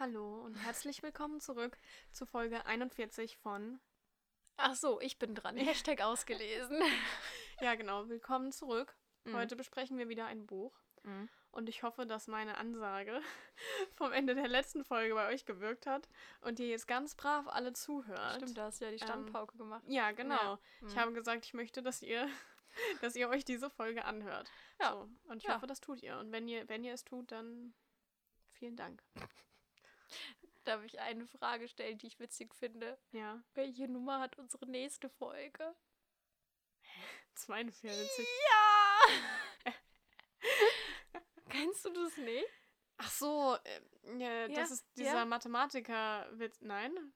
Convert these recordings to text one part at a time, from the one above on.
Hallo und herzlich willkommen zurück zu Folge 41 von. Ach so, ich bin dran. Hashtag ausgelesen. Ja, genau. Willkommen zurück. Mhm. Heute besprechen wir wieder ein Buch. Mhm. Und ich hoffe, dass meine Ansage vom Ende der letzten Folge bei euch gewirkt hat und ihr jetzt ganz brav alle zuhört. Stimmt, da hast du ja die Ähm, Standpauke gemacht. Ja, genau. Ja. Ich Mhm. habe gesagt, ich möchte, dass ihr, dass ihr euch diese Folge anhört. Ja. So. Und ich Ja. hoffe, das tut ihr. Und wenn ihr, wenn ihr es tut, dann vielen Dank. Darf ich eine Frage stellen, die ich witzig finde? Ja. Welche Nummer hat unsere nächste Folge? 42. Ja! Kennst du das nicht? Ach so, äh, ja, das Ja, ist dieser ja. Mathematiker-Witz. Nein?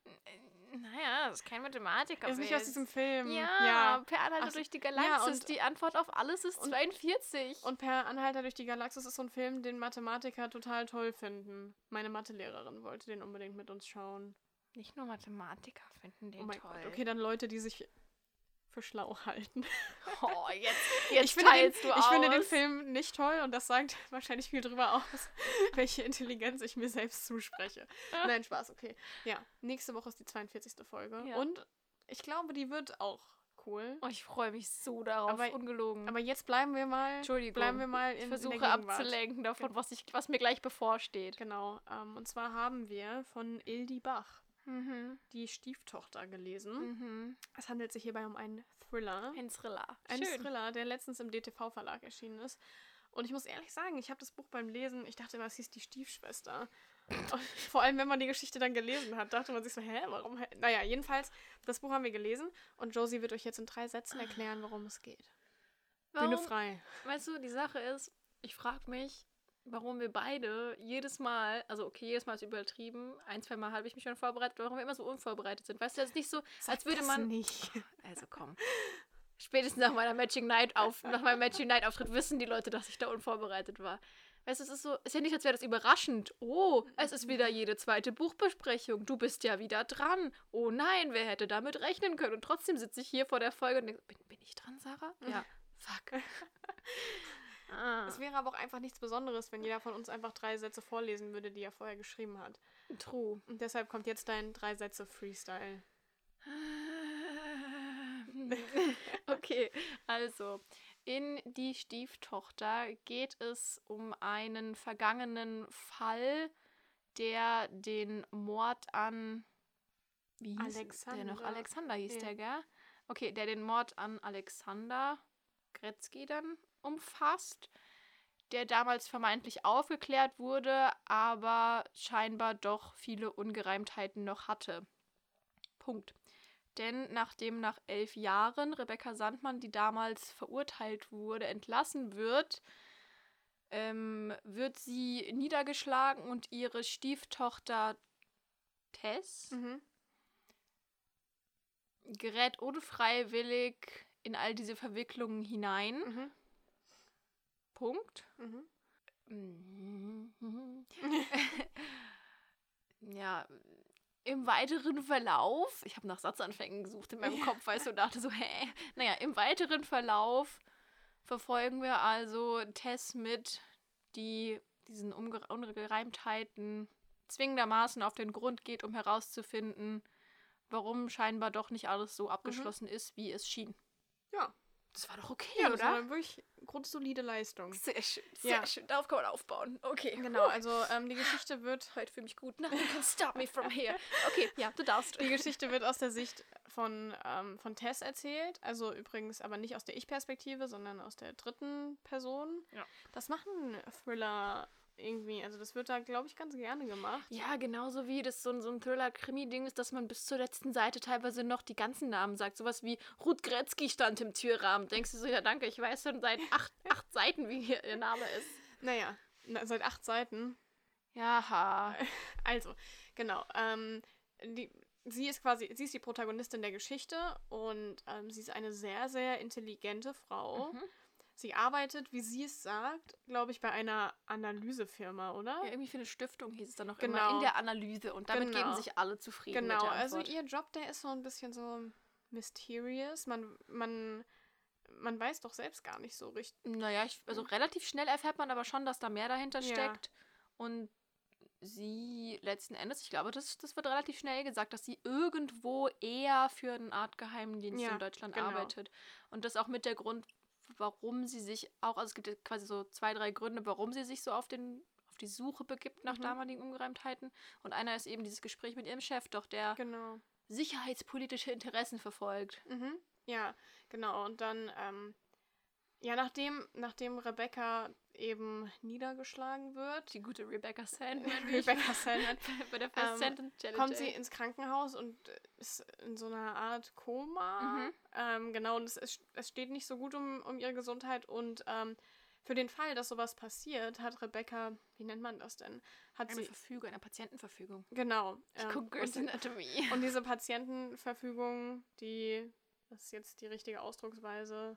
Naja, das ist kein Mathematiker. ist nicht aus diesem Film. Ja, per Anhalter Ach durch die ja, Galaxis. und- die Antwort auf alles ist und- 42. Und Per Anhalter durch die Galaxis ist so ein Film, den Mathematiker total toll finden. Meine Mathelehrerin wollte den unbedingt mit uns schauen. Nicht nur Mathematiker finden den oh mein toll. Gott. Okay, dann Leute, die sich für schlau halten. Oh, jetzt, jetzt ich finde, den, du ich aus. finde den Film nicht toll und das sagt wahrscheinlich viel drüber aus, welche Intelligenz ich mir selbst zuspreche. Nein, Spaß, okay. Ja, nächste Woche ist die 42. Folge Ja. und ich glaube, die wird auch cool. Oh, ich freue mich so darauf, Aber- ungelogen. Aber jetzt bleiben wir mal, Entschuldigung. bleiben wir mal in, ich in versuche Gegenwart. abzulenken davon, was, ich, was mir gleich bevorsteht. Genau. Ähm, und zwar haben wir von Ildi Bach Mhm. die Stieftochter gelesen. Mhm. Es handelt sich hierbei um einen Thriller. Ein Thriller. Ein Schön. Thriller, der letztens im DTV-Verlag erschienen ist. Und ich muss ehrlich sagen, ich habe das Buch beim Lesen, ich dachte immer, es hieß die Stiefschwester. Und vor allem, wenn man die Geschichte dann gelesen hat, dachte man sich so, hä, warum? hä? Naja, jedenfalls, das Buch haben wir gelesen und Josie wird euch jetzt in drei Sätzen erklären, worum es geht. Bühne Warum, frei. weißt du, die Sache ist, ich frage mich, warum wir beide jedes Mal, also okay, jedes Mal ist übertrieben, ein, zwei Mal habe ich mich schon vorbereitet, warum wir immer so unvorbereitet sind. Weißt du, das ist nicht so, als würde das man. nicht. Also komm. Spätestens nach meiner Matching Night auf, nach meinem Matching Night Auftritt wissen die Leute, dass ich da unvorbereitet war. Weißt du, es ist so, ist ja nicht, als wäre das überraschend. Oh, es ist wieder jede zweite Buchbesprechung. Du bist ja wieder dran. Oh nein, wer hätte damit rechnen können? Und trotzdem sitze ich hier vor der Folge und denke, bin, bin ich dran, Sarah? Ja. Fuck. ah, Es wäre aber auch einfach nichts Besonderes, wenn jeder von uns einfach drei Sätze vorlesen würde, die er vorher geschrieben hat. true. Und deshalb kommt jetzt dein drei Sätze Freestyle. Okay, also in Die Stieftochter geht es um einen vergangenen Fall, der den Mord an wie hieß der noch? Alexander. Alexander hieß Ja. der, gell? Okay, der den Mord an Alexander Gretzky dann umfasst, der damals vermeintlich aufgeklärt wurde, aber scheinbar doch viele Ungereimtheiten noch hatte. Punkt. Denn nachdem nach elf Jahren Rebecca Sandmann, die damals verurteilt wurde, entlassen wird, ähm, wird sie niedergeschlagen und ihre Stieftochter Tess Mhm. gerät unfreiwillig in all diese Verwicklungen hinein. Mhm. Punkt. Mhm. ja, im weiteren Verlauf, ich habe nach Satzanfängen gesucht in meinem Kopf, weißt du, und dachte so, hä? Naja, im weiteren Verlauf verfolgen wir also Tess mit, die diesen Unge Ungereimtheiten zwingendermaßen auf den Grund geht, um herauszufinden, warum scheinbar doch nicht alles so abgeschlossen ist, wie es schien. Ja. Das war doch okay, Ja, das oder? war wirklich grundsolide Leistung. Sehr schön, sehr Ja. schön. Darauf kann man aufbauen. Okay. Genau, also ähm, die Geschichte wird Heute fühle mich gut. Nothing can stop me from here. Okay, ja, du darfst. die Geschichte wird aus der Sicht von, ähm, von Tess erzählt. Also übrigens aber nicht aus der Ich-Perspektive, sondern aus der dritten Person. Ja. Das machen Thriller irgendwie. Also das wird da, glaube ich, ganz gerne gemacht. Ja, genauso wie das so ein, so ein Thriller-Krimi-Ding ist, dass man bis zur letzten Seite teilweise noch die ganzen Namen sagt. Sowas wie Ruth Gretzky stand im Türrahmen. Denkst du so, ja danke, ich weiß schon seit acht, acht Seiten, wie hier ihr Name ist. Naja, na, seit acht Seiten. Jaha. Also, genau. Ähm, die, sie ist quasi, sie ist die Protagonistin der Geschichte und ähm, sie ist eine sehr, sehr intelligente Frau. Mhm. Sie arbeitet, wie sie es sagt, glaube ich, bei einer Analysefirma, oder? Ja, irgendwie für eine Stiftung hieß es dann noch Genau. immer in der Analyse und damit Genau. geben sich alle zufrieden genau, mit der also ihr Job, der ist so ein bisschen so mysterious. Man, man, man weiß doch selbst gar nicht so richtig. Naja, ich, also relativ schnell erfährt man aber schon, dass da mehr dahinter Ja. steckt. Und sie letzten Endes, ich glaube, das, das wird relativ schnell gesagt, dass sie irgendwo eher für eine Art Geheimdienst Ja, in Deutschland genau. arbeitet. Und das auch mit der Grund, warum sie sich auch, also es gibt quasi so zwei, drei Gründe, warum sie sich so auf den auf die Suche begibt nach Mhm. damaligen Ungereimtheiten. Und einer ist eben dieses Gespräch mit ihrem Chef, doch der Genau. sicherheitspolitische Interessen verfolgt. Mhm. Ja, genau. Und dann, ähm, ja, nachdem, nachdem Rebecca eben niedergeschlagen wird, Die gute Rebecca Sandman, Rebecca Sandman, bei der ähm, First Sentence Challenge. kommt sie ins Krankenhaus und ist in so einer Art Koma. Mhm. Ähm, genau, und es, ist, es steht nicht so gut um, um ihre Gesundheit. Und ähm, für den Fall, dass sowas passiert, hat Rebecca, wie nennt man das denn? Hat eine sie. Verfügung, eine Patientenverfügung. Genau. Ich ähm, gucke Grey's und, Anatomy. und diese Patientenverfügung, die, das ist jetzt die richtige Ausdrucksweise.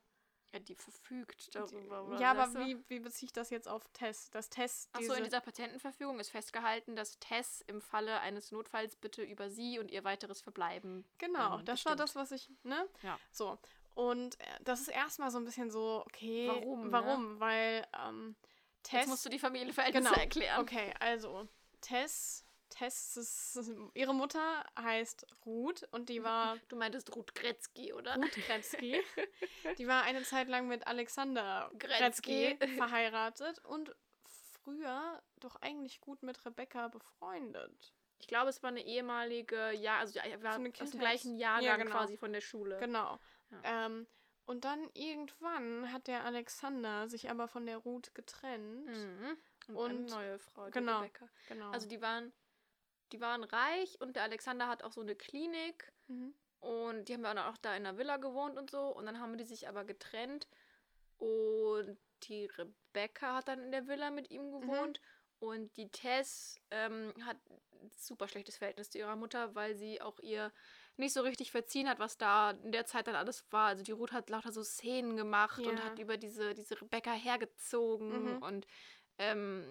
Ja, die verfügt darüber. oder ja, aber du? wie, wie beziehe ich das jetzt auf Tess? Das Tess, Achso, in dieser Patientenverfügung ist festgehalten, dass Tess im Falle eines Notfalls bitte über sie und ihr weiteres Verbleiben. Genau, ähm, das war das, was ich, ne? Ja. So. Und äh, das ist erstmal so ein bisschen so, okay. Warum, ne? Warum? Weil ähm, Tess. Jetzt musst du die Familienverhältnisse genau. erklären. Okay, also Tess. Tess, ihre Mutter heißt Ruth und die war Du meintest Ruth Gretzky, oder? Ruth Gretzky. die war eine Zeit lang mit Alexander Gretzky. Gretzky verheiratet und früher doch eigentlich gut mit Rebecca befreundet. Ich glaube, es war eine ehemalige, ja, also war So aus dem gleichen Jahrgang Ja, genau. quasi von der Schule. Genau. Ja. Ähm, und dann irgendwann hat der Alexander sich aber von der Ruth getrennt. Mhm. Und, Und- eine neue Frau, die genau. Rebecca. Genau. Also die waren, die waren reich und der Alexander hat auch so eine Klinik mhm. und die haben ja dann auch da in der Villa gewohnt und so und dann haben die sich aber getrennt und die Rebecca hat dann in der Villa mit ihm gewohnt und die Tess ähm, hat ein super schlechtes Verhältnis zu ihrer Mutter, weil sie auch ihr nicht so richtig verziehen hat, was da in der Zeit dann alles war. Also die Ruth hat lauter so Szenen gemacht und Ja. hat über diese, diese Rebecca hergezogen Mhm. und ähm,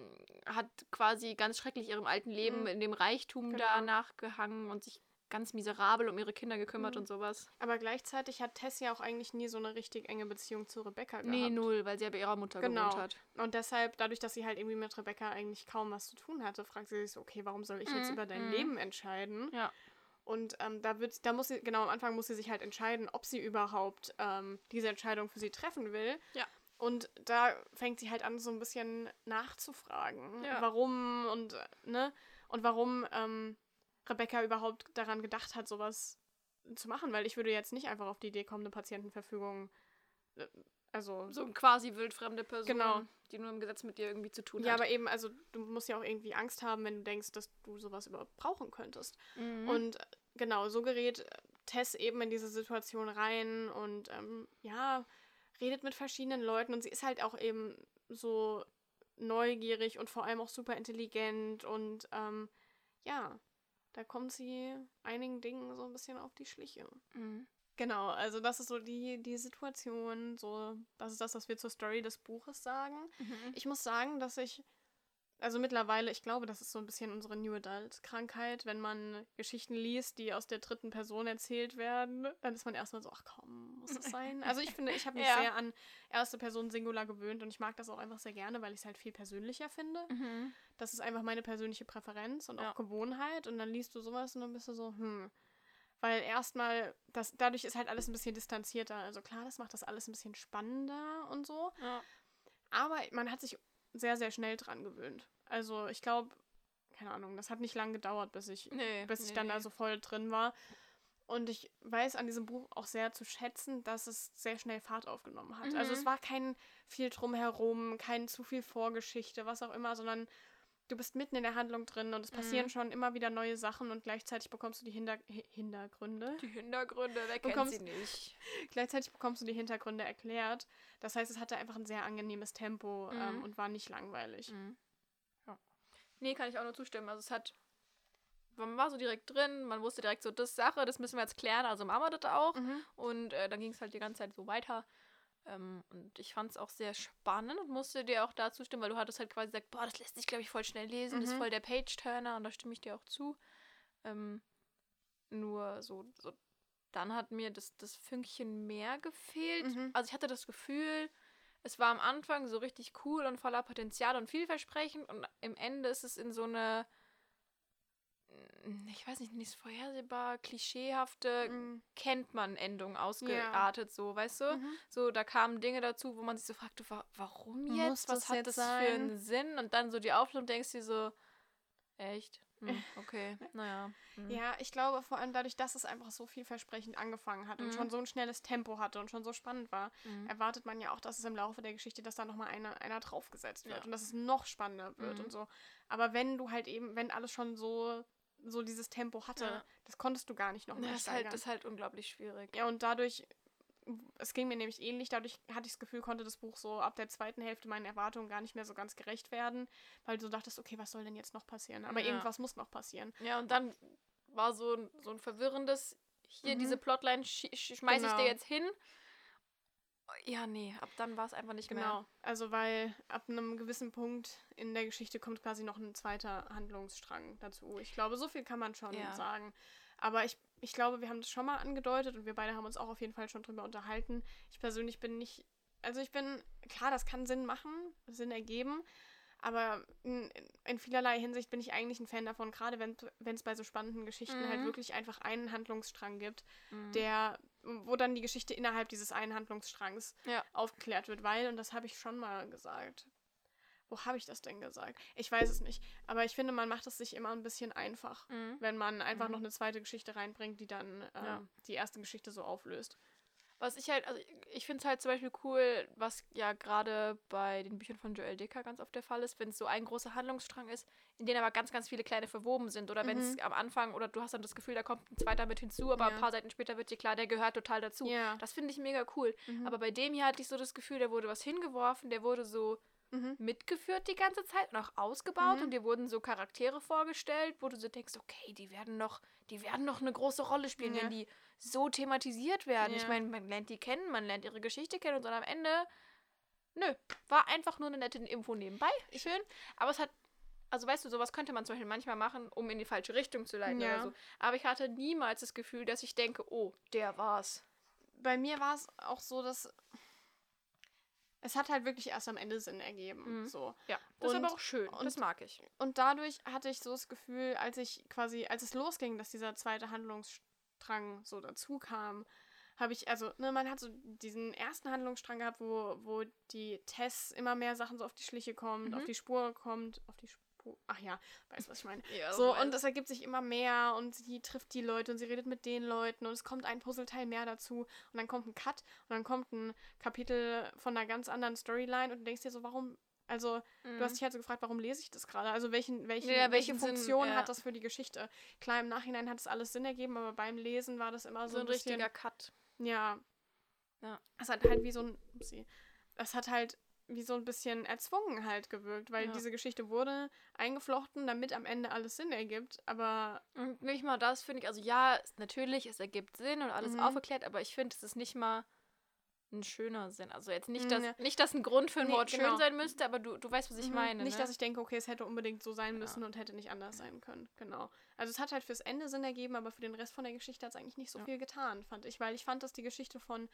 hat quasi ganz schrecklich ihrem alten Leben Mhm. in dem Reichtum da Genau. nachgehangen und sich ganz miserabel um ihre Kinder gekümmert Mhm. und sowas. Aber gleichzeitig hat Tess ja auch eigentlich nie so eine richtig enge Beziehung zu Rebecca gehabt. Nee, null, weil sie ja bei ihrer Mutter Genau. gewohnt hat. Und deshalb, dadurch, dass sie halt irgendwie mit Rebecca eigentlich kaum was zu tun hatte, fragt sie sich so, okay, warum soll ich jetzt Mhm, über dein mhm. Leben entscheiden? Ja. Und ähm, da wird, da muss sie, genau am Anfang muss sie sich halt entscheiden, ob sie überhaupt ähm, diese Entscheidung für sie treffen will. Ja. Und da fängt sie halt an, so ein bisschen nachzufragen, Ja. warum und äh, ne und warum ähm, Rebecca überhaupt daran gedacht hat, sowas zu machen, weil ich würde jetzt nicht einfach auf die Idee kommen, eine Patientenverfügung, äh, also So eine quasi wildfremde Person, Genau. die nur im Gesetz mit dir irgendwie zu tun ja, hat. aber eben, also du musst ja auch irgendwie Angst haben, wenn du denkst, dass du sowas überhaupt brauchen könntest. Mhm. Und äh, genau, so gerät Tess eben in diese Situation rein und ähm, ja, redet mit verschiedenen Leuten und sie ist halt auch eben so neugierig und vor allem auch super intelligent und ähm, ja, da kommt sie einigen Dingen so ein bisschen auf die Schliche. Mhm. Genau, also das ist so die, die Situation, so, das ist das, was wir zur Story des Buches sagen. Mhm. Ich muss sagen, dass ich, also mittlerweile, ich glaube, das ist so ein bisschen unsere New Adult-Krankheit, wenn man Geschichten liest, die aus der dritten Person erzählt werden, dann ist man erstmal so, ach komm, muss das sein? Also ich finde, ich habe mich Ja. sehr an erste Person Singular gewöhnt und ich mag das auch einfach sehr gerne, weil ich es halt viel persönlicher finde. Mhm. Das ist einfach meine persönliche Präferenz und Ja. auch Gewohnheit und dann liest du sowas und dann bist du so, hm. Weil erstmal, das, dadurch ist halt alles ein bisschen distanzierter. Also klar, das macht das alles ein bisschen spannender und so. Ja. Aber man hat sich sehr, sehr schnell dran gewöhnt. Also ich glaube, keine Ahnung, das hat nicht lange gedauert, bis ich, Nee, bis ich nee, dann nee. da so voll drin war. Und ich weiß an diesem Buch auch sehr zu schätzen, dass es sehr schnell Fahrt aufgenommen hat. Also Mhm. es war kein viel drumherum, kein zu viel Vorgeschichte, was auch immer, sondern du bist mitten in der Handlung drin und es passieren Mhm. schon immer wieder neue Sachen und gleichzeitig bekommst du die Hinter Hi- Hintergründe. Die Hintergründe, wer kennt sie nicht? Gleichzeitig bekommst du die Hintergründe erklärt. Das heißt, es hatte einfach ein sehr angenehmes Tempo ähm, Mhm. und war nicht langweilig. Mhm. Nee, kann ich auch nur zustimmen. Also es hat. Man war so direkt drin, man wusste direkt so, das Sache, das müssen wir jetzt klären, also machen wir das auch. Mhm. Und äh, dann ging es halt die ganze Zeit so weiter. Ähm, und ich fand es auch sehr spannend und musste dir auch dazu stimmen, weil du hattest halt quasi gesagt, boah, das lässt sich, glaube ich, voll schnell lesen, das ist Mhm. voll der Page-Turner und da stimme ich dir auch zu. Ähm, nur so, so, dann hat mir das, das Fünkchen mehr gefehlt. Mhm. Also ich hatte das Gefühl, es war am Anfang so richtig cool und voller Potenzial und vielversprechend und im Ende ist es in so eine ich weiß nicht, nicht vorhersehbar, klischeehafte, Mhm. kennt man Endungen ausgeartet, so, weißt du? Mhm. So, da kamen Dinge dazu, wo man sich so fragte, wa warum Muss jetzt? Was das hat jetzt das für sein? einen Sinn? Und dann so die Auflösung denkst du dir so, echt? Hm, okay, naja. hm. Ja, ich glaube vor allem dadurch, dass es einfach so vielversprechend angefangen hat und Mhm. schon so ein schnelles Tempo hatte und schon so spannend war, Mhm. erwartet man ja auch, dass es im Laufe der Geschichte, dass da nochmal einer, einer draufgesetzt wird Ja. und dass es noch spannender wird Mhm. und so. Aber wenn du halt eben, wenn alles schon so, so dieses Tempo hatte, Ja. das konntest du gar nicht noch Ja, mehr das, halt, steigern. das ist halt unglaublich schwierig. ja, und dadurch, es ging mir nämlich ähnlich, dadurch hatte ich das Gefühl, konnte das Buch so ab der zweiten Hälfte meinen Erwartungen gar nicht mehr so ganz gerecht werden, weil du so dachtest, okay, was soll denn jetzt noch passieren? Aber Ja. irgendwas muss noch passieren. Ja, und dann war so ein, so ein verwirrendes, hier Mhm. diese Plotline sch sch schmeiß ich Genau. dir jetzt hin. Ja, nee, ab dann war es einfach nicht Genau, mehr. also weil ab einem gewissen Punkt in der Geschichte kommt quasi noch ein zweiter Handlungsstrang dazu. Ich glaube, so viel kann man schon Ja. sagen. Aber ich, ich glaube, wir haben das schon mal angedeutet und wir beide haben uns auch auf jeden Fall schon drüber unterhalten. Ich persönlich bin nicht, also ich bin, klar, das kann Sinn machen, Sinn ergeben, aber in, in vielerlei Hinsicht bin ich eigentlich ein Fan davon, gerade wenn es bei so spannenden Geschichten halt Mhm. wirklich einfach einen Handlungsstrang gibt, Mhm. der, wo dann die Geschichte innerhalb dieses einen Handlungsstrangs Ja. aufgeklärt wird, weil, und das habe ich schon mal gesagt. Wo habe ich das denn gesagt? Ich weiß es nicht. Aber ich finde, man macht es sich immer ein bisschen einfach, Mhm. wenn man einfach Mhm. noch eine zweite Geschichte reinbringt, die dann ähm, Ja. die erste Geschichte so auflöst. Was ich halt, also ich finde es halt zum Beispiel cool, was ja gerade bei den Büchern von Joel Dicker ganz oft der Fall ist, wenn es so ein großer Handlungsstrang ist, in den aber ganz, ganz viele kleine verwoben sind. Oder wenn es Mhm. am Anfang, oder du hast dann das Gefühl, da kommt ein zweiter mit hinzu, aber Ja. ein paar Seiten später wird dir klar, der gehört total dazu. Ja. Das finde ich mega cool. Mhm. Aber bei dem hier hatte ich so das Gefühl, der wurde was hingeworfen, der wurde so Mhm. mitgeführt die ganze Zeit und auch ausgebaut Mhm. und dir wurden so Charaktere vorgestellt, wo du so denkst, okay, die werden noch, die werden noch eine große Rolle spielen, Ja. wenn die so thematisiert werden. Ich Ja. meine, man lernt die kennen, man lernt ihre Geschichte kennen und dann am Ende, nö, war einfach nur eine nette Info nebenbei, schön, aber es hat also weißt du, sowas könnte man zum Beispiel manchmal machen, um in die falsche Richtung zu leiten Ja. oder so. Aber ich hatte niemals das Gefühl, dass ich denke, oh, der war's. Bei mir war es auch so, dass es hat halt wirklich erst am Ende Sinn ergeben. Mhm. So. Ja, das ist Und- aber auch schön. und- das mag ich. Und dadurch hatte ich so das Gefühl, als ich quasi, als es losging, dass dieser zweite Handlungsstrang so dazu kam, habe ich, also, ne, man hat so diesen ersten Handlungsstrang gehabt, wo, wo die Tess immer mehr Sachen so auf die Schliche kommt, Mhm. auf die Spur kommt, auf die Spur, ach ja, weißt was ich meine. Ja, So, und es ergibt sich immer mehr und sie trifft die Leute und sie redet mit den Leuten und es kommt ein Puzzleteil mehr dazu und dann kommt ein Cut und dann kommt ein Kapitel von einer ganz anderen Storyline und du denkst dir so, warum, also du hast dich halt so gefragt, warum lese ich das gerade? Also welchen, welchen, Mhm. Ja, welche welchen Sinn, Funktion ja. hat das für die Geschichte? Klar, im Nachhinein hat es alles Sinn ergeben, aber beim Lesen war das immer so, so ein bisschen, richtiger Cut. ja. Ja. Es hat halt wie so ein, upsie, es hat halt wie so ein bisschen erzwungen halt gewirkt, weil Ja. diese Geschichte wurde eingeflochten, damit am Ende alles Sinn ergibt, aber Und nicht mal das finde ich, also ja, natürlich, es ergibt Sinn und alles Mhm. aufgeklärt, aber ich finde, es ist nicht mal ein schöner Sinn. Also jetzt nicht, dass, ja. nicht, dass ein Grund für ein Nee, Wort genau. schön sein müsste, aber du, du weißt, was ich Mhm. meine. Nicht, ne? dass ich denke, okay, es hätte unbedingt so sein Ja. müssen und hätte nicht anders sein können. Genau. Also es hat halt fürs Ende Sinn ergeben, aber für den Rest von der Geschichte hat es eigentlich nicht so Ja. viel getan, fand ich. Weil ich fand, dass die Geschichte von,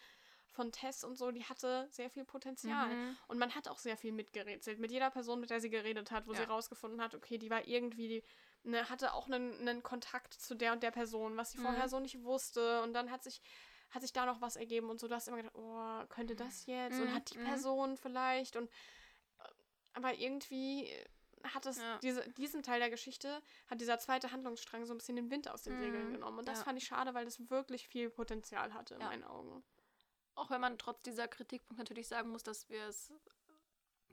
von Tess und so, die hatte sehr viel Potenzial. Mhm. Und man hat auch sehr viel mitgerätselt. Mit jeder Person, mit der sie geredet hat, wo sie Ja. rausgefunden hat, okay, die war irgendwie, ne, hatte auch einen, einen Kontakt zu der und der Person, was sie Mhm. vorher so nicht wusste. Und dann hat sich, hat sich da noch was ergeben und so. Du hast immer gedacht, oh, könnte das jetzt? Und Mhm, hat die mhm. Person vielleicht? Und äh, aber irgendwie hat es Ja. diese, diesen Teil der Geschichte, hat dieser zweite Handlungsstrang so ein bisschen den Wind aus den Segeln Mhm, genommen. Und das ja. fand ich schade, weil das wirklich viel Potenzial hatte in Ja. meinen Augen. Auch wenn man trotz dieser Kritikpunkt natürlich sagen muss, dass wir es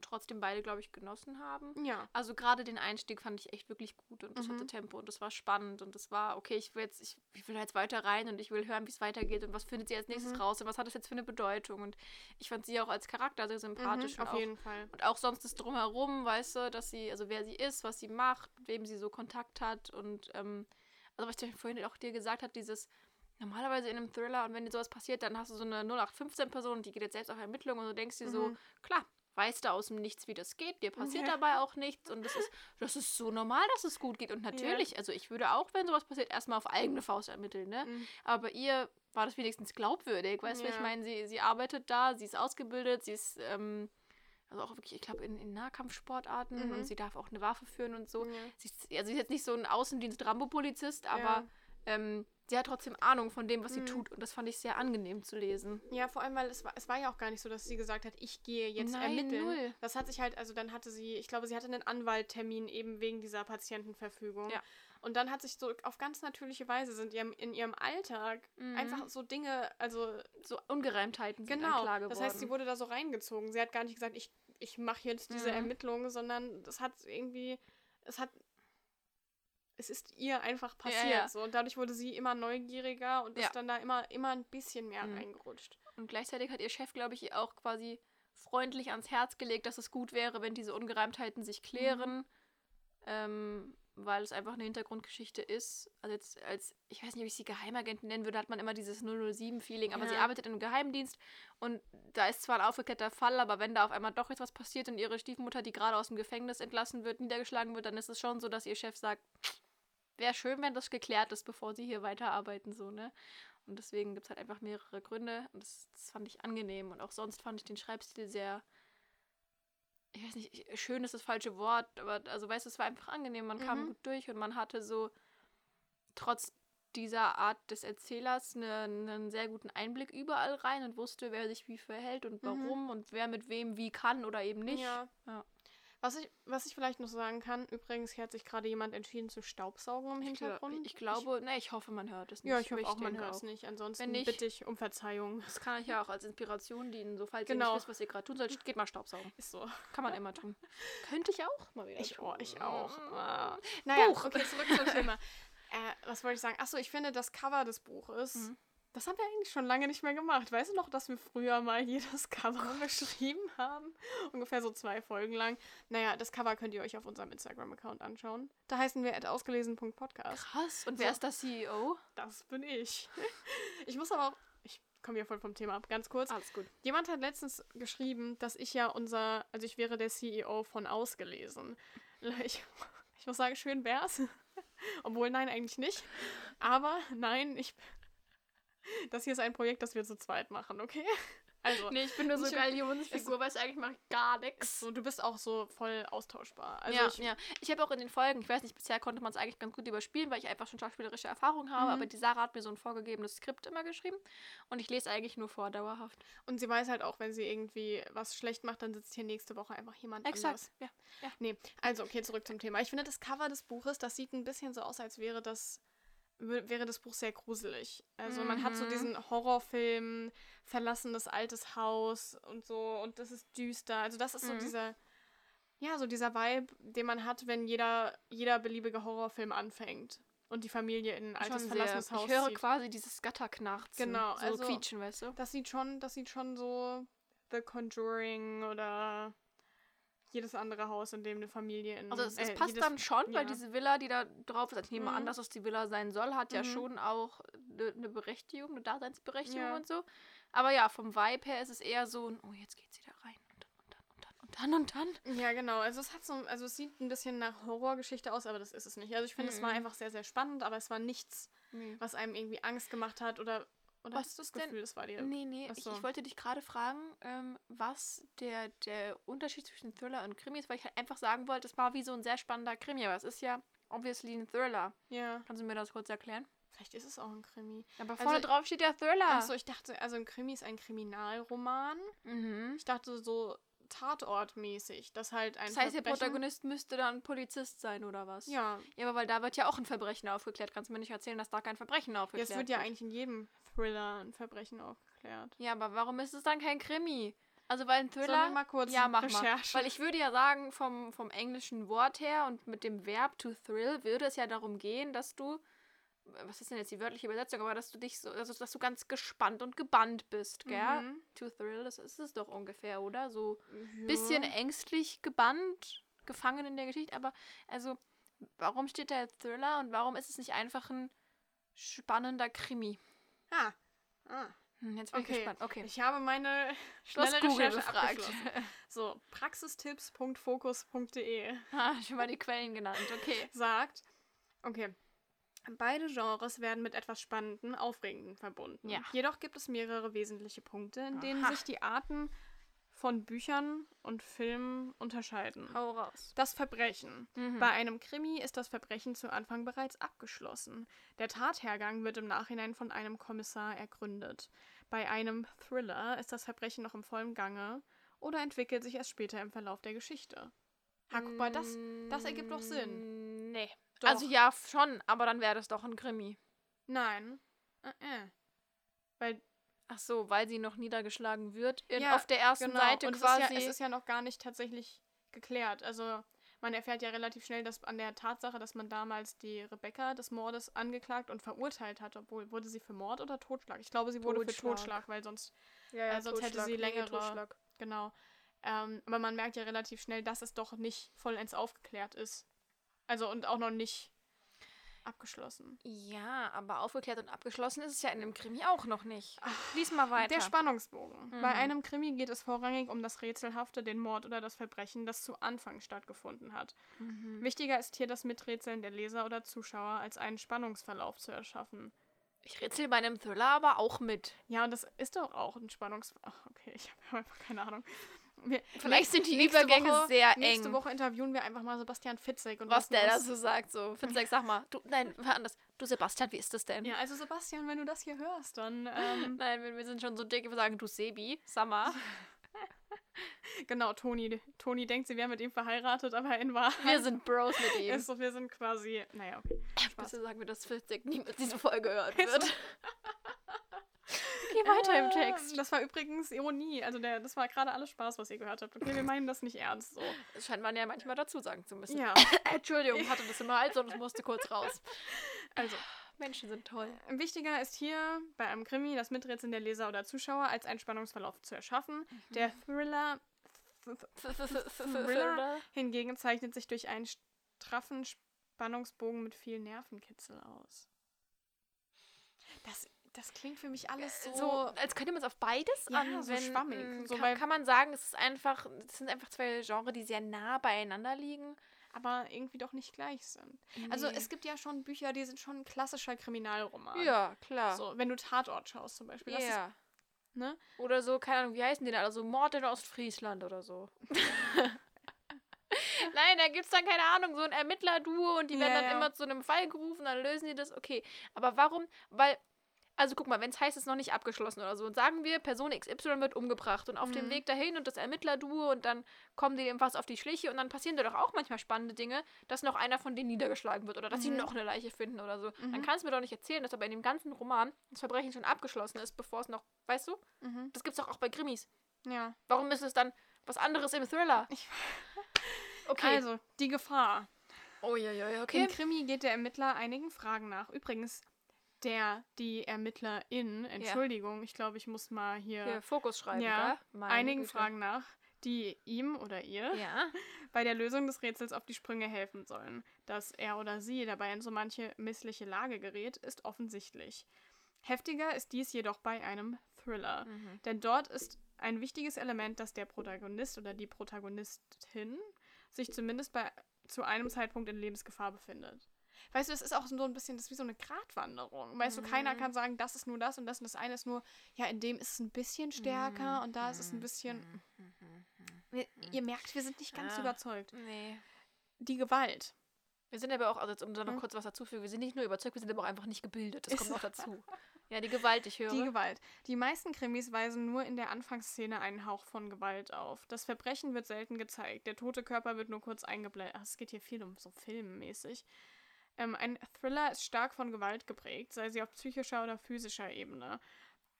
trotzdem beide, glaube ich, genossen haben. Ja. Also gerade den Einstieg fand ich echt wirklich gut und das Mhm. hatte Tempo und das war spannend und das war, okay, ich will jetzt, ich, ich will jetzt weiter rein und ich will hören, wie es weitergeht und was findet sie als nächstes Mhm. raus und was hat das jetzt für eine Bedeutung. Und ich fand sie auch als Charakter sehr sympathisch Mhm, und auf auch jeden Fall. Und auch sonst das Drumherum, weißt du, dass sie, also wer sie ist, was sie macht, mit wem sie so Kontakt hat und, ähm, also was ich vorhin auch dir gesagt habe, dieses, normalerweise in einem Thriller und wenn dir sowas passiert, dann hast du so eine 0815-Person und die geht jetzt selbst auf Ermittlungen und du denkst dir so, Mhm. klar, weißt du aus dem Nichts, wie das geht, dir passiert Ja. dabei auch nichts und das ist, das ist so normal, dass es gut geht und natürlich, also ich würde auch, wenn sowas passiert, erstmal auf eigene Faust ermitteln, ne? Mhm. Aber ihr war das wenigstens glaubwürdig. Weißt du, Ja. ich meine, sie, sie arbeitet da, sie ist ausgebildet, sie ist, ähm, Also auch wirklich, ich glaube, in, in Nahkampfsportarten Mhm. und sie darf auch eine Waffe führen und so. Ja. Sie ist, also sie ist jetzt nicht so ein Außendienst-Rambo-Polizist, aber Ja. ähm, sie hat trotzdem Ahnung von dem, was sie Mhm. tut. Und das fand ich sehr angenehm zu lesen. Ja, vor allem, weil es war, es war ja auch gar nicht so, dass sie gesagt hat, ich gehe jetzt Nein, ermitteln. null. Das hat sich halt, also dann hatte sie, ich glaube, sie hatte einen Anwalttermin eben wegen dieser Patientenverfügung. Ja. Und dann hat sich so auf ganz natürliche Weise sind ihrem, in ihrem Alltag Mhm. einfach so Dinge, also So Ungereimtheiten genau. klar Das heißt, sie wurde da so reingezogen. Sie hat gar nicht gesagt, ich, ich mache jetzt diese Mhm. Ermittlungen, sondern das hat irgendwie, es hat, es ist ihr einfach passiert. ja. So. Und dadurch wurde sie immer neugieriger und Ja. ist dann da immer, immer ein bisschen mehr Mhm. reingerutscht. Und gleichzeitig hat ihr Chef, glaube ich, ihr auch quasi freundlich ans Herz gelegt, dass es gut wäre, wenn diese Ungereimtheiten sich klären. Ähm, weil es einfach eine Hintergrundgeschichte ist. Also jetzt als, ich weiß nicht, ob ich sie Geheimagentin nennen würde, hat man immer dieses 007-Feeling, aber sie Ja. arbeitet im Geheimdienst und da ist zwar ein aufgeklärter Fall, aber wenn da auf einmal doch jetzt was passiert und ihre Stiefmutter, die gerade aus dem Gefängnis entlassen wird, niedergeschlagen wird, dann ist es schon so, dass ihr Chef sagt, wäre schön, wenn das geklärt ist, bevor sie hier weiterarbeiten, so, ne? Und deswegen gibt es halt einfach mehrere Gründe und das, das fand ich angenehm und auch sonst fand ich den Schreibstil sehr ich weiß nicht, ich- schön ist das falsche Wort, aber also weißt du, es war einfach angenehm, man kam Mhm. gut durch und man hatte so trotz dieser Art des Erzählers eine, einen sehr guten Einblick überall rein und wusste, wer sich wie verhält und Mhm. warum und wer mit wem wie kann oder eben nicht. Ja. Ja. Was ich, was ich vielleicht noch sagen kann, übrigens, hier hat sich gerade jemand entschieden zu staubsaugen im Ich, Hintergrund. ich glaube, ne, ich hoffe, man hört es nicht. ja, ich hoffe aber auch, man hört es nicht. Ansonsten nicht- bitte ich um Verzeihung. Das kann ich ja auch als Inspiration dienen, so falls ihr Genau. nicht wisst, was ihr gerade tun sollt, geht mal Staubsaugen. Ist so. Kann man immer tun. Könnte ich auch mal wieder Ich, tun. oh, ich auch. Ah. Naja, Buch. okay, zurück zum Thema. Äh, was wollte ich sagen? Achso, ich finde das Cover des Buches, Mhm. Das haben wir eigentlich schon lange nicht mehr gemacht. Weißt du noch, dass wir früher mal jedes Cover beschrieben haben? Ungefähr so zwei Folgen lang. Naja, das Cover könnt ihr euch auf unserem Instagram-Account anschauen. Da heißen wir ausgelesen.podcast. Krass. Und wer So. ist der CEO? Das bin ich. Ich muss aber auch. Ich komme hier voll vom Thema ab. Ganz kurz. Alles gut. Jemand hat letztens geschrieben, dass ich ja unser. Also ich wäre der CEO von Ausgelesen. Ich, ich muss sagen, schön wär's. Obwohl, nein, eigentlich nicht. Aber nein, ich. Das hier ist ein Projekt, das wir zu zweit machen, okay? Also, Nee, ich bin nur so Ich- Galionsfigur, weil eigentlich mache ich gar nichts. so, du bist auch so voll austauschbar. Also ja, ich, ja. Ich habe auch in den Folgen, ich weiß nicht, bisher konnte man es eigentlich ganz gut überspielen, weil ich einfach schon schauspielerische Erfahrung habe, Mhm. aber die Sarah hat mir so ein vorgegebenes Skript immer geschrieben und ich lese eigentlich nur vor, dauerhaft. Und sie weiß halt auch, wenn sie irgendwie was schlecht macht, dann sitzt hier nächste Woche einfach jemand anderes. Exakt, ja. Nee, also okay, zurück zum Thema. Ich finde das Cover des Buches, das sieht ein bisschen so aus, als wäre das wäre das Buch sehr gruselig. Also man hat so Mhm. diesen Horrorfilm, verlassenes altes Haus und so und das ist düster. Also das ist so Mhm. dieser ja, so dieser Vibe, den man hat, wenn jeder jeder beliebige Horrorfilm anfängt und die Familie in ein altes Schon verlassenes sehr. Haus Ich höre zieht. quasi dieses Gatterknarzen. Genau, so also- quietschen, weißt du? Das sieht schon, das sieht schon so The Conjuring oder jedes andere Haus, in dem eine Familie in Also es, es äh, passt jedes- dann schon, weil ja. diese Villa, die da drauf ist, also ich nehme Mhm. an, dass es die Villa sein soll, hat ja Mhm. schon auch eine ne Berechtigung, eine Daseinsberechtigung Ja. und so. Aber ja, vom Vibe her ist es eher so, ein, oh, jetzt geht sie da rein und dann und dann und dann und dann und dann. Ja, genau. Also es hat so, also es sieht ein bisschen nach Horrorgeschichte aus, aber das ist es nicht. Also ich finde, es war Mhm. einfach sehr, sehr spannend, aber es war nichts, was einem irgendwie Angst gemacht hat oder oder Was hast du das denn- Gefühl, es war dir. Nee, nee, Ach ich, so. ich wollte dich gerade fragen, ähm, was der, der Unterschied zwischen Thriller und Krimi ist, weil ich halt einfach sagen wollte, es war wie so ein sehr spannender Krimi, aber es ist ja obviously ein Thriller. Ja, Kannst du mir das kurz erklären? vielleicht ist es auch ein Krimi. Aber Also- vorne drauf steht ja Thriller. Achso, ich dachte, also ein Krimi ist ein Kriminalroman. mhm. Ich dachte so Tatortmäßig, dass halt ein Das heißt, der Verbrechen- Protagonist müsste dann Polizist sein, oder was? Ja, Ja, aber weil da wird ja auch ein Verbrechen aufgeklärt. Kannst du mir nicht erzählen, dass da kein Verbrechen Ja, aufgeklärt es wird ja eigentlich in jedem Thriller ein Verbrechen aufgeklärt. Ja, aber warum ist es dann kein Krimi? Also, weil ein Sollen Thriller. wir mal kurz ja, mach Recherche? mal. Weil ich würde ja sagen, vom, vom englischen Wort her und mit dem Verb to thrill würde es ja darum gehen, dass du. Was ist denn jetzt die wörtliche Übersetzung? Aber dass du dich so, also dass du ganz gespannt und gebannt bist, gell? Mhm. To thrill, das ist es doch ungefähr, oder? So Ja. bisschen ängstlich gebannt, gefangen in der Geschichte, aber also, warum steht da jetzt Thriller und warum ist es nicht einfach ein spannender Krimi? Ah. ah. Hm, jetzt bin Okay. ich gespannt. Okay. Ich habe meine schnelle Google Recherche abgeschlossen. So, praxistipps.fokus.de ah, schon mal die Quellen genannt. Okay. sagt, okay, beide Genres werden mit etwas Spannendem, Aufregendem verbunden. Ja. Jedoch gibt es mehrere wesentliche Punkte, in denen Aha. sich die Arten von Büchern und Filmen unterscheiden. Hau raus. Das Verbrechen. Mhm. Bei einem Krimi ist das Verbrechen zu Anfang bereits abgeschlossen. Der Tathergang wird im Nachhinein von einem Kommissar ergründet. Bei einem Thriller ist das Verbrechen noch im vollen Gange oder entwickelt sich erst später im Verlauf der Geschichte. Ha, guck mal, das, das ergibt doch Sinn. Mm, Nee. Doch. Also ja, schon, aber dann wäre das doch ein Krimi. Nein. Äh, äh. Weil, Ach so, weil sie noch niedergeschlagen wird. In, Ja, auf der ersten genau, Seite und quasi. Es ist, ja, es ist ja noch gar nicht tatsächlich geklärt. Also, man erfährt ja relativ schnell, dass an der Tatsache, dass man damals die Rebecca des Mordes angeklagt und verurteilt hat, obwohl, wurde sie für Mord oder Totschlag? Ich glaube, sie wurde für Totschlag. Totschlag, weil sonst ja, ja, sonst hätte sie längere- Totschlag. Genau. Ähm, aber man merkt ja relativ schnell, dass es doch nicht vollends aufgeklärt ist. Also und auch noch nicht abgeschlossen. Ja, aber aufgeklärt und abgeschlossen ist es ja in dem Krimi auch noch nicht. Lies mal weiter. Der Spannungsbogen. Mhm. Bei einem Krimi geht es vorrangig um das Rätselhafte, den Mord oder das Verbrechen, das zu Anfang stattgefunden hat. Mhm. Wichtiger ist hier das Miträtseln der Leser oder Zuschauer, als einen Spannungsverlauf zu erschaffen. Ich rätsel bei einem Thriller aber auch mit. Ja, und das ist doch auch ein Spannungs... Ach, okay, ich habe einfach keine Ahnung. Wir, Vielleicht sind die nächste Übergänge Woche, sehr Nächste eng. Woche interviewen wir einfach mal Sebastian Fitzek. Und Was der uns- dazu sagt, so. Fitzek, sag mal. Du, nein, anders. Du, Sebastian, wie ist das denn? Ja, also Sebastian, wenn du das hier hörst, dann... Ähm, Nein, wir, wir sind schon so dick, wir sagen, du Sebi, Summer. genau, Toni, Toni denkt, sie wäre mit ihm verheiratet, aber in Wahrheit... Wir sind Bros mit ihm. Ist so, wir sind quasi... Naja, okay. Spaß. Bitte sagen wir, dass Fitzek niemals diese Folge hören Ist wird. Geh weiter im Ah, Text. Das war übrigens Ironie. Also der, das war gerade alles Spaß, was ihr gehört habt. Okay, wir meinen das nicht ernst so. Das scheint man ja manchmal dazu sagen zu müssen. Ja, Entschuldigung, ich hatte das im Hals und es musste kurz raus. also Menschen sind toll. wichtiger ist hier bei einem Krimi das Miträtseln der Leser oder Zuschauer als einen Spannungsverlauf zu erschaffen. Der Thriller Thriller hingegen zeichnet sich durch einen straffen Spannungsbogen mit viel Nervenkitzel aus. Das, das klingt für mich alles so... so, als könnte man es auf beides Ja, anwenden. so schwammig. So, kann, kann man sagen, es ist einfach, es sind einfach zwei Genres, die sehr nah beieinander liegen. aber irgendwie doch nicht gleich sind. Also Nee. es gibt ja schon Bücher, die sind schon ein klassischer Kriminalroman. Ja, klar. So, wenn du Tatort schaust zum Beispiel. Das ja. ist, ne? Oder so, keine Ahnung, wie heißen die denn? Also Mord in Ostfriesland oder so. Nein, da gibt es dann, keine Ahnung, so ein Ermittlerduo und die werden Ja, dann ja. immer zu einem Fall gerufen, dann lösen die das. Okay, aber warum? Weil, also guck mal, wenn es heißt, es ist noch nicht abgeschlossen oder so, und sagen wir, Person XY wird umgebracht und auf dem Mhm. Weg dahin und das Ermittlerduo und dann kommen die dem was auf die Schliche und dann passieren da doch auch manchmal spannende Dinge, dass noch einer von denen niedergeschlagen wird oder dass sie Mhm. noch eine Leiche finden oder so. Dann Mhm. kannst du mir doch nicht erzählen, dass aber in dem ganzen Roman das Verbrechen schon abgeschlossen ist, bevor es noch, weißt du? Mhm. Das gibt's doch auch bei Krimis. Ja. Warum ist es dann was anderes im Thriller? Ich- Okay. Also, die Gefahr. oh ja, ja, Im okay. Krimi geht der Ermittler einigen Fragen nach. Übrigens, der, die Ermittlerin, Entschuldigung, ich glaube, ich muss mal hier, Hier, Fokus schreiben, Ja, einigen Güte. Fragen nach, die ihm oder ihr Ja. bei der Lösung des Rätsels auf die Sprünge helfen sollen. Dass er oder sie dabei in so manche missliche Lage gerät, ist offensichtlich. Heftiger ist dies jedoch bei einem Thriller. Mhm. Denn dort ist ein wichtiges Element, dass der Protagonist oder die Protagonistin sich zumindest bei, zu einem Zeitpunkt in Lebensgefahr befindet. Weißt du, es ist auch so ein bisschen, das ist wie so eine Gratwanderung. Weißt du, keiner Mhm. kann sagen, das ist nur das und das und das eine ist nur, ja, in dem ist es ein bisschen stärker Mhm. und da ist es ein bisschen. Wir, ihr merkt, wir sind nicht ganz Ja. überzeugt. Nee. Die Gewalt. Wir sind aber auch, also jetzt, um da noch Hm? kurz was dazuzufügen, wir sind nicht nur überzeugt, wir sind aber auch einfach nicht gebildet. Das Ist kommt noch dazu. Ja, die Gewalt, ich höre. Die Gewalt. Die meisten Krimis weisen nur in der Anfangsszene einen Hauch von Gewalt auf. Das Verbrechen wird selten gezeigt. Der tote Körper wird nur kurz eingeblendet. Ach, Es geht hier viel um so filmmäßig. Ähm, ein Thriller ist stark von Gewalt geprägt, sei sie auf psychischer oder physischer Ebene.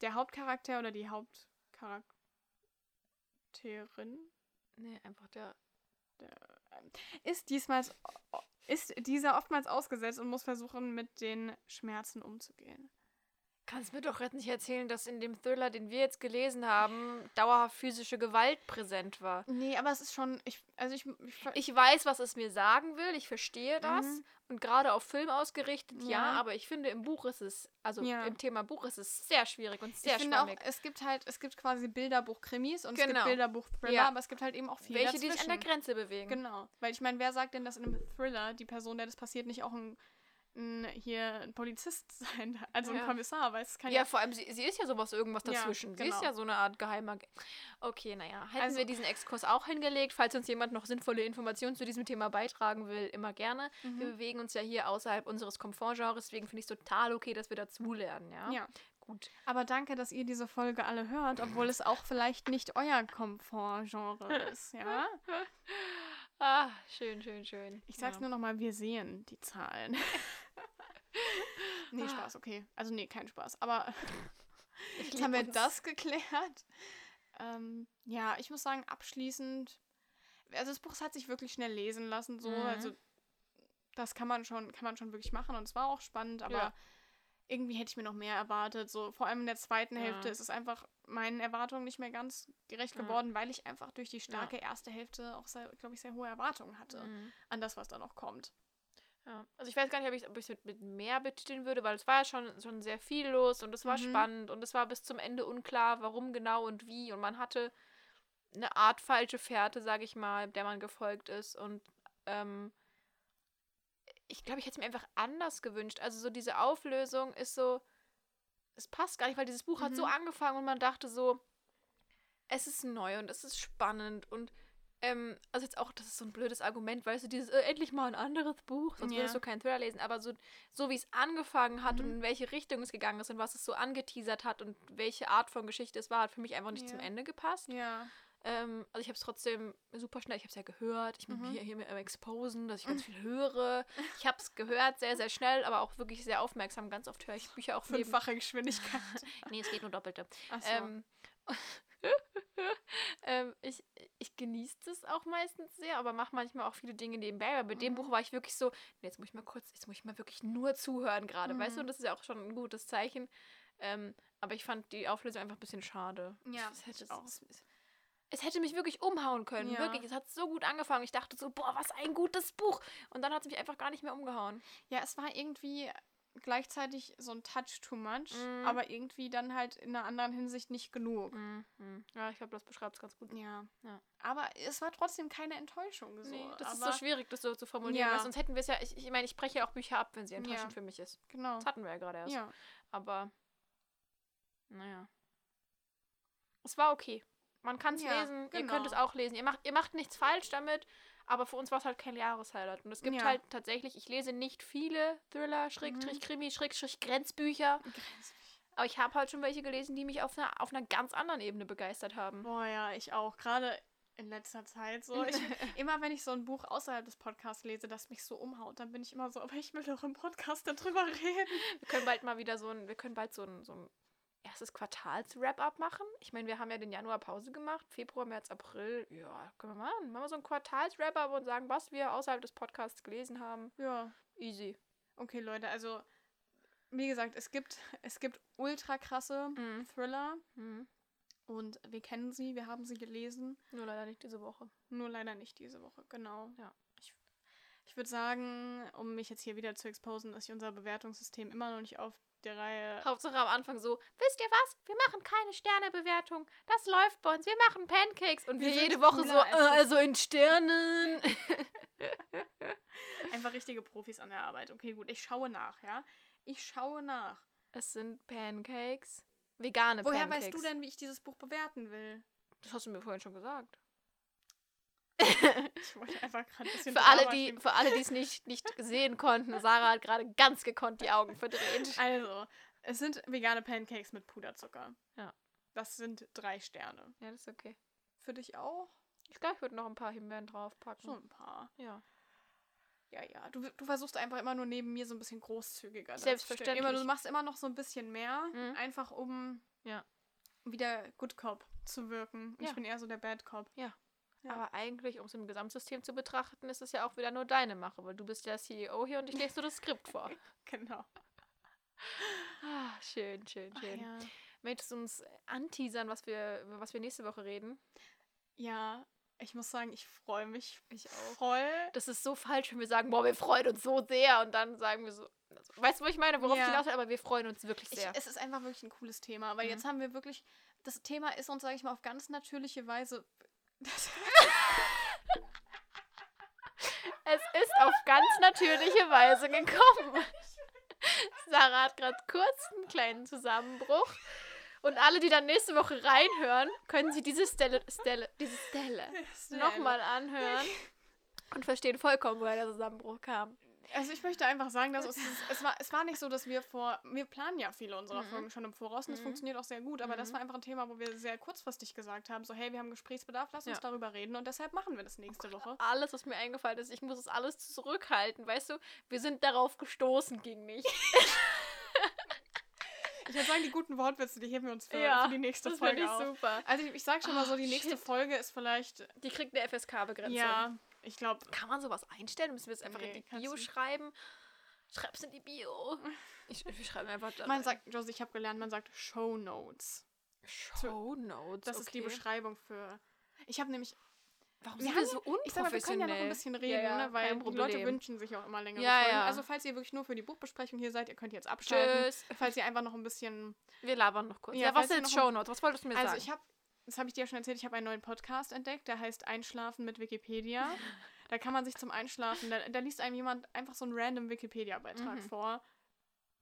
Der Hauptcharakter oder die Hauptcharakterin nee, einfach der. ist diesmal ist dieser oftmals ausgesetzt und muss versuchen, mit den Schmerzen umzugehen. Kannst mir doch jetzt nicht erzählen, dass in dem Thriller, den wir jetzt gelesen haben, dauerhaft physische Gewalt präsent war. Nee, aber es ist schon. Ich, also ich, ich, Ich weiß, was es mir sagen will, ich verstehe das. Mhm. Und gerade auf Film ausgerichtet, ja. Ja. aber ich finde, im Buch ist es, also Ja. im Thema Buch ist es sehr schwierig und sehr ich finde auch, schwammig. es gibt halt, es gibt quasi Bilderbuch-Krimis und es Genau. gibt Bilderbuch-Thriller, Ja. aber es gibt halt eben auch viel Welche, die sich an der dazwischen. Grenze bewegen. Genau. Weil ich meine, wer sagt denn, dass in einem Thriller die Person, der das passiert, nicht auch ein ein, hier ein Polizist sein, also ein Ja. Kommissar, weil es kann Ja, vor allem, sie, sie ist ja sowas irgendwas Ja, dazwischen. Sie ist genau. ja so eine Art geheimer. Ge okay, naja. Hätten Also- wir diesen Exkurs auch hingelegt, falls uns jemand noch sinnvolle Informationen zu diesem Thema beitragen will, immer gerne. Wir Mhm. bewegen uns ja hier außerhalb unseres Komfortgenres, deswegen finde ich es total okay, dass wir dazulernen, ja? Ja. Gut. Aber danke, dass ihr diese Folge alle hört, obwohl es auch vielleicht nicht euer Komfortgenre ist, ja? Ah, schön, schön, schön. Ich sag's ja. nur nochmal, wir sehen die Zahlen. nee, Ah. Spaß, okay. Also nee, kein Spaß. Aber Ich jetzt haben wir uns. das geklärt. Ähm, ja, ich muss sagen, abschließend, also das Buch hat sich wirklich schnell lesen lassen, so, Mhm. also das kann man schon, kann man schon wirklich machen und es war auch spannend, aber Ja. irgendwie hätte ich mir noch mehr erwartet. So, vor allem in der zweiten Ja. Hälfte ist es einfach meinen Erwartungen nicht mehr ganz gerecht Ja. geworden, weil ich einfach durch die starke erste Hälfte auch, glaube ich, sehr hohe Erwartungen hatte Mhm. an das, was da noch kommt. Ja. Also ich weiß gar nicht, ob ich es mit, mit mehr betiteln würde, weil es war ja schon, schon sehr viel los und es war Mhm. spannend und es war bis zum Ende unklar, warum genau und wie. Und man hatte eine Art falsche Fährte, sage ich mal, der man gefolgt ist. Und ähm, ich glaube, ich hätte es mir einfach anders gewünscht. Also so diese Auflösung ist so, es passt gar nicht, weil dieses Buch hat so Mhm. angefangen und man dachte so, es ist neu und es ist spannend und ähm, also jetzt auch, das ist so ein blödes Argument, weißt du, dieses äh, endlich mal ein anderes Buch, sonst Ja. würdest du keinen Thriller lesen, aber so, so wie es angefangen hat Mhm. und in welche Richtung es gegangen ist und was es so angeteasert hat und welche Art von Geschichte es war, hat für mich einfach nicht Ja. zum Ende gepasst. Ja. Ähm, also ich habe es trotzdem super schnell, ich habe es ja gehört, ich bin Mhm. hier, hier mit am Exposen, dass ich ganz viel höre. Ich habe es gehört, sehr, sehr schnell, aber auch wirklich sehr aufmerksam. Ganz oft höre ich Bücher auch neben. Fünffache Geschwindigkeit. Nee, es geht nur doppelte. Achso. Ähm, ähm, ich ich genieße das auch meistens sehr, aber mache manchmal auch viele Dinge nebenbei. Aber bei dem Mhm. Buch war ich wirklich so, nee, jetzt muss ich mal kurz, jetzt muss ich mal wirklich nur zuhören gerade, weißt du? Mhm. Und das ist ja auch schon ein gutes Zeichen. Ähm, aber ich fand die Auflösung einfach ein bisschen schade. Ja, es hätte, ich auch. es, es, hätte mich wirklich umhauen können. Ja. Wirklich. Es hat so gut angefangen. Ich dachte so, boah, was ein gutes Buch. Und dann hat es mich einfach gar nicht mehr umgehauen. ja, es war irgendwie gleichzeitig so ein Touch too much, Mhm. aber irgendwie dann halt in einer anderen Hinsicht nicht genug. Mhm. Ja, ich glaube, das beschreibt es ganz gut. Ja. Ja. Aber es war trotzdem keine Enttäuschung. So. Nee, das aber, ist so schwierig, das so zu formulieren, Ja. weil sonst hätten wir es ja, ich, ich meine, ich breche ja auch Bücher ab, wenn sie enttäuschend Ja. für mich ist. Genau. Das hatten wir ja gerade erst. Ja. Aber, naja. Es war okay. Man kann es Ja, lesen, ihr genau. könnt es auch lesen. Ihr macht, ihr macht nichts falsch damit, aber für uns war es halt kein Jahreshighlight. Und es gibt Ja. halt tatsächlich, ich lese nicht viele Thriller, Schrägstrich, Mhm. Krimi, Schrägstrich, Grenzbücher. Aber ich habe halt schon welche gelesen, die mich auf einer, auf einer ganz anderen Ebene begeistert haben. Boah, ja, ich auch. Gerade in letzter Zeit so. Ich, immer wenn ich so ein Buch außerhalb des Podcasts lese, das mich so umhaut, dann bin ich immer so, aber ich will doch im Podcast darüber reden. Wir können bald mal wieder so ein, wir können bald so ein, so ein erstes Quartals-Wrap-up machen. Ich meine, wir haben ja den Januar Pause gemacht, Februar, März, April. Ja, können wir machen. Machen wir so ein Quartals-Wrap-up und sagen, was wir außerhalb des Podcasts gelesen haben. Ja. Easy. Okay, Leute, also wie gesagt, es gibt, es gibt ultra krasse Mhm. Thriller Mhm. und wir kennen sie, wir haben sie gelesen, Nur leider nicht diese Woche. nur leider nicht diese Woche, genau. Ja. Ich, würde sagen, um mich jetzt hier wieder zu exposen, dass ich unser Bewertungssystem immer noch nicht auf der Reihe. Hauptsache am Anfang so, wisst ihr was? Wir machen keine Sternebewertung. Das läuft bei uns. Wir machen Pancakes. Und Wir wir jede Woche so, äh, als das. also in Sternen. Einfach richtige Profis an der Arbeit. Okay, gut, ich schaue nach, ja? Ich schaue nach. es sind Pancakes. Vegane Woher Pancakes. weißt du denn, wie ich dieses Buch bewerten will? Das hast du mir vorhin schon gesagt. Ich wollte einfach gerade ein bisschen Für alle, die für alle, die es nicht, nicht sehen konnten, Sarah hat gerade ganz gekonnt die Augen verdreht. Also, es sind vegane Pancakes mit Puderzucker. Ja. Das sind drei Sterne. Ja, das ist okay. Für dich auch? Ich glaube, ich würde noch ein paar Himbeeren draufpacken. So ein paar. Ja. Ja, ja. Du, du versuchst einfach immer nur neben mir so ein bisschen großzügiger. Selbstverständlich. Immer, du machst immer noch so ein bisschen mehr, Mhm. einfach um Ja. wieder Good Cop zu wirken. Und Ja. Ich bin eher so der Bad Cop. Ja. Aber eigentlich, um es im Gesamtsystem zu betrachten, ist es ja auch wieder nur deine Mache, weil du bist der CEO hier und ich lese nur das Skript vor. Genau. Ah, schön, schön, Ach schön. ja. Möchtest du uns anteasern, was wir, über was wir nächste Woche reden? ja, ich muss sagen, ich freue mich Ich auch. voll. Das ist so falsch, wenn wir sagen, boah, wir freuen uns so sehr und dann sagen wir so, also, weißt du, was ich meine, worauf Ja. ich hinaus will, aber wir freuen uns wirklich Ich, sehr. es ist einfach wirklich ein cooles Thema, weil Mhm. jetzt haben wir wirklich, das Thema ist uns, sage ich mal, auf ganz natürliche Weise. Es ist auf ganz natürliche Weise gekommen. Sarah hat gerade kurz einen kleinen Zusammenbruch. Und alle, die dann nächste Woche reinhören, können sie diese Stelle, Stelle, diese Stelle nochmal anhören und verstehen vollkommen, woher der Zusammenbruch kam. Also ich möchte einfach sagen, dass es, es, war, es war nicht so, dass wir vor, wir planen ja viele unserer Folgen schon im Voraus und das Mhm. funktioniert auch sehr gut, aber das Mhm. war einfach ein Thema, wo wir sehr kurzfristig gesagt haben, so hey, wir haben Gesprächsbedarf, lass uns Ja. darüber reden und deshalb machen wir das nächste Woche. Alles, was mir eingefallen ist, ich muss es alles zurückhalten. Weißt du, wir sind darauf gestoßen, ging nicht. Ich würde sagen, die guten Wortwitze, die heben wir uns für, Ja, für die nächste das Folge finde ich auf. super. Also ich, ich sag schon mal so, die Ah, nächste. Folge ist vielleicht, Die kriegt eine FSK-Begrenzung. ja, ich glaube, Kann man sowas einstellen? Müssen wir es einfach Nee, in die Bio schreiben? Schreib's in die Bio. Ich, wir schreiben einfach da. man sagt, Josie, ich habe gelernt, man sagt Show Notes. Show Notes. Das ist die Beschreibung für. Ich habe nämlich Warum Wir sind wir so unprofessionell? Ich sag mal, wir können ja noch ein bisschen reden, Ja, ja, ne, weil die Leute wünschen sich auch immer längere Ja. Also falls ihr wirklich nur für die Buchbesprechung hier seid, ihr könnt jetzt abschalten. Tschüss. Falls ihr einfach noch ein bisschen... Wir labern noch kurz. Ja, was sind Show Notes? Was wolltest du mir Also sagen? ich habe, das habe ich dir ja schon erzählt, ich habe einen neuen Podcast entdeckt, der heißt Einschlafen mit Wikipedia. da kann man sich zum Einschlafen, da, da liest einem jemand einfach so einen random Wikipedia-Beitrag Mhm. vor.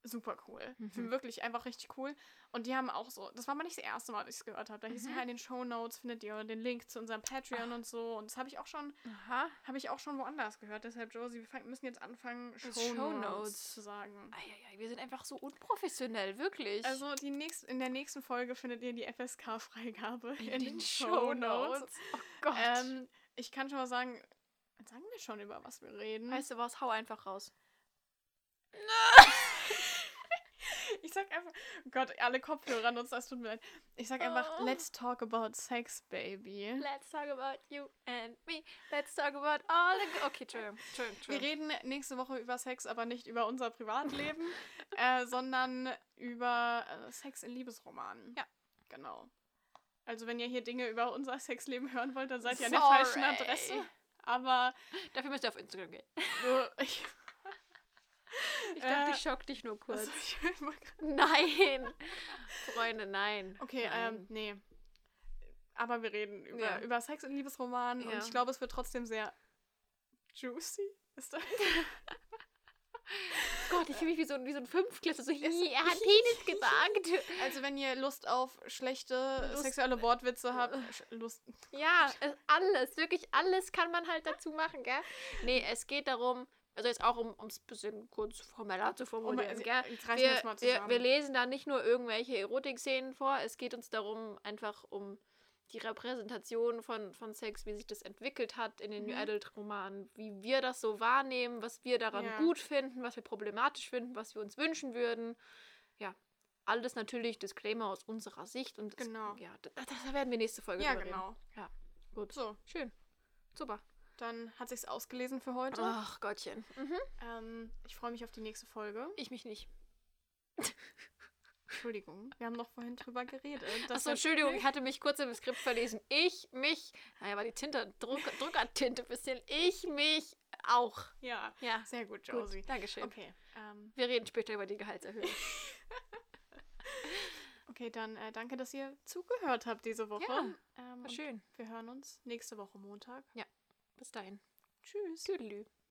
Super cool. Mhm. Wirklich einfach richtig cool. Und die haben auch so, das war aber nicht das erste Mal, dass ich es gehört habe. Da hieß es Mhm. ja in den Show Notes findet ihr den Link zu unserem Patreon und so. Und das habe ich auch schon Aha. habe ich auch schon woanders gehört. Deshalb, Josie, wir fang- müssen jetzt anfangen, Show Shownotes. Notes zu sagen. Eieiei, wir sind einfach so unprofessionell, wirklich. Also die nächst, in der nächsten Folge findet ihr die FSK-Freigabe in, den Show Notes. Oh Gott. Ähm, ich kann schon mal sagen, sagen wir schon, über was wir reden. weißt du was? Hau einfach raus. ich sag einfach, oh Gott, alle Kopfhörer nutzen, das tut mir leid. Ich sag einfach, Oh. let's talk about sex, baby. Let's talk about you and me. Let's talk about all the... Okay, Entschuldigung. Entschuldigung, Wir Entschuldigung. reden nächste Woche über Sex, aber nicht über unser Privatleben, äh, sondern über äh, Sex in Liebesromanen. Ja. Genau. Also wenn ihr hier Dinge über unser Sexleben hören wollt, dann seid ihr an der falschen. Adresse. Aber Dafür müsst ihr auf Instagram gehen. so, ich, Ich dachte, Äh, ich schock dich nur kurz. also, wollte grad- Nein. Freunde, nein. okay, nein. ähm, nee. Aber wir reden über, Ja. über Sex in Liebesromanen und Ja. ich glaube, es wird trotzdem sehr juicy. Ist das? Gott, ich fühle mich wie so, ein- wie so ein Fünftklässler. So, "Hi, er hat Penis gesagt. Also wenn ihr Lust auf schlechte Lust- sexuelle Wortwitze habt, Lust, Ja, es- alles, wirklich alles kann man halt dazu machen, gell? Nee, es geht darum, also jetzt auch um es ein bisschen kurz formeller zu um, formulieren, also, gell? jetzt reißen wir Wir, wir, lesen da nicht nur irgendwelche Erotik-Szenen vor, es geht uns darum, einfach um die Repräsentation von, von Sex, wie sich das entwickelt hat in den New Mhm. Adult-Romanen, wie wir das so wahrnehmen, was wir daran Ja. gut finden, was wir problematisch finden, was wir uns wünschen würden. Ja, alles natürlich Disclaimer aus unserer Sicht und Genau. ja, da, werden wir nächste Folge ja, drüber reden. genau. Ja, gut. So, Schön. Super. Dann hat sich's ausgelesen für heute. Ach Gottchen. Mhm. Ähm, ich freue mich auf die nächste Folge. Ich mich nicht. Entschuldigung, wir haben noch vorhin drüber geredet. Achso, Entschuldigung, ich hatte mich kurz im Skript verlesen. Ich, mich, naja, war die Tinte, Druck, Druckertinte ein bisschen. Ich, mich auch. Ja, Ja, sehr gut, gut. Josie. Dankeschön. Okay, ähm, Wir reden später über die Gehaltserhöhung. okay, dann äh, danke, dass ihr zugehört habt diese Woche. Ja, ähm, schön. Wir hören uns nächste Woche Montag. Bis dahin. Tschüss. Tüdelü.